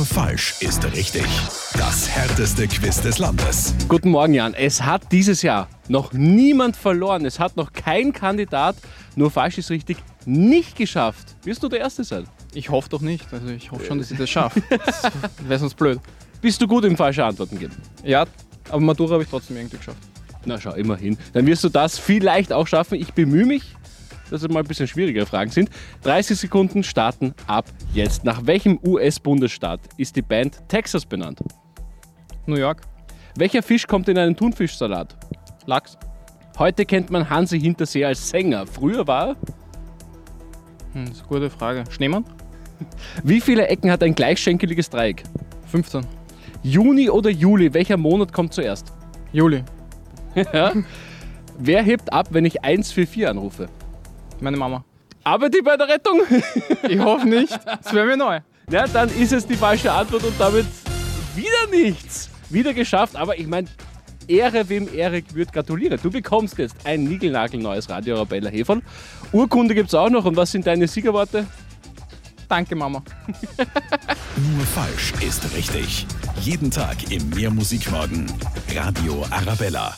Nur falsch ist richtig. Das härteste Quiz des Landes. Guten Morgen, Jan. Es hat dieses Jahr noch niemand verloren. Es hat noch kein Kandidat, nur falsch ist richtig, nicht geschafft. Wirst du der Erste sein? Ich hoffe doch nicht. Also ich hoffe schon, dass ich das schaffe. Das wäre sonst blöd. Bist du gut im falsche Antworten geben? Ja, aber Matura habe ich trotzdem irgendwie geschafft. Na schau, immerhin. Dann wirst du das vielleicht auch schaffen. Ich bemühe mich, dass es mal ein bisschen schwierigere Fragen sind. 30 Sekunden starten ab jetzt. Nach welchem US-Bundesstaat ist die Band Texas benannt? New York, Welcher Fisch kommt in einen Thunfischsalat? Lachs, Heute kennt man Hansi Hintersee als Sänger. Früher war er. hm, das ist eine gute Frage. Schneemann, Wie viele Ecken hat ein gleichschenkeliges Dreieck? 15. Juni oder Juli? Welcher Monat kommt zuerst? Juli, Ja. Wer hebt ab, wenn ich 144 anrufe? Meine Mama. Arbeitet bei der Rettung? Ich hoffe nicht. Das wäre mir neu. Ja, dann ist es die falsche Antwort und damit wieder nichts. Wieder geschafft, aber ich meine, Ehre wem Ehre gebührt, gratuliere. Du bekommst jetzt ein niegelnagelneues Radio Arabella Heferl. Urkunde gibt es auch noch und was sind deine Siegerworte? Danke, Mama. Nur falsch ist richtig. Jeden Tag im Mehrmusikmorgen. Radio Arabella.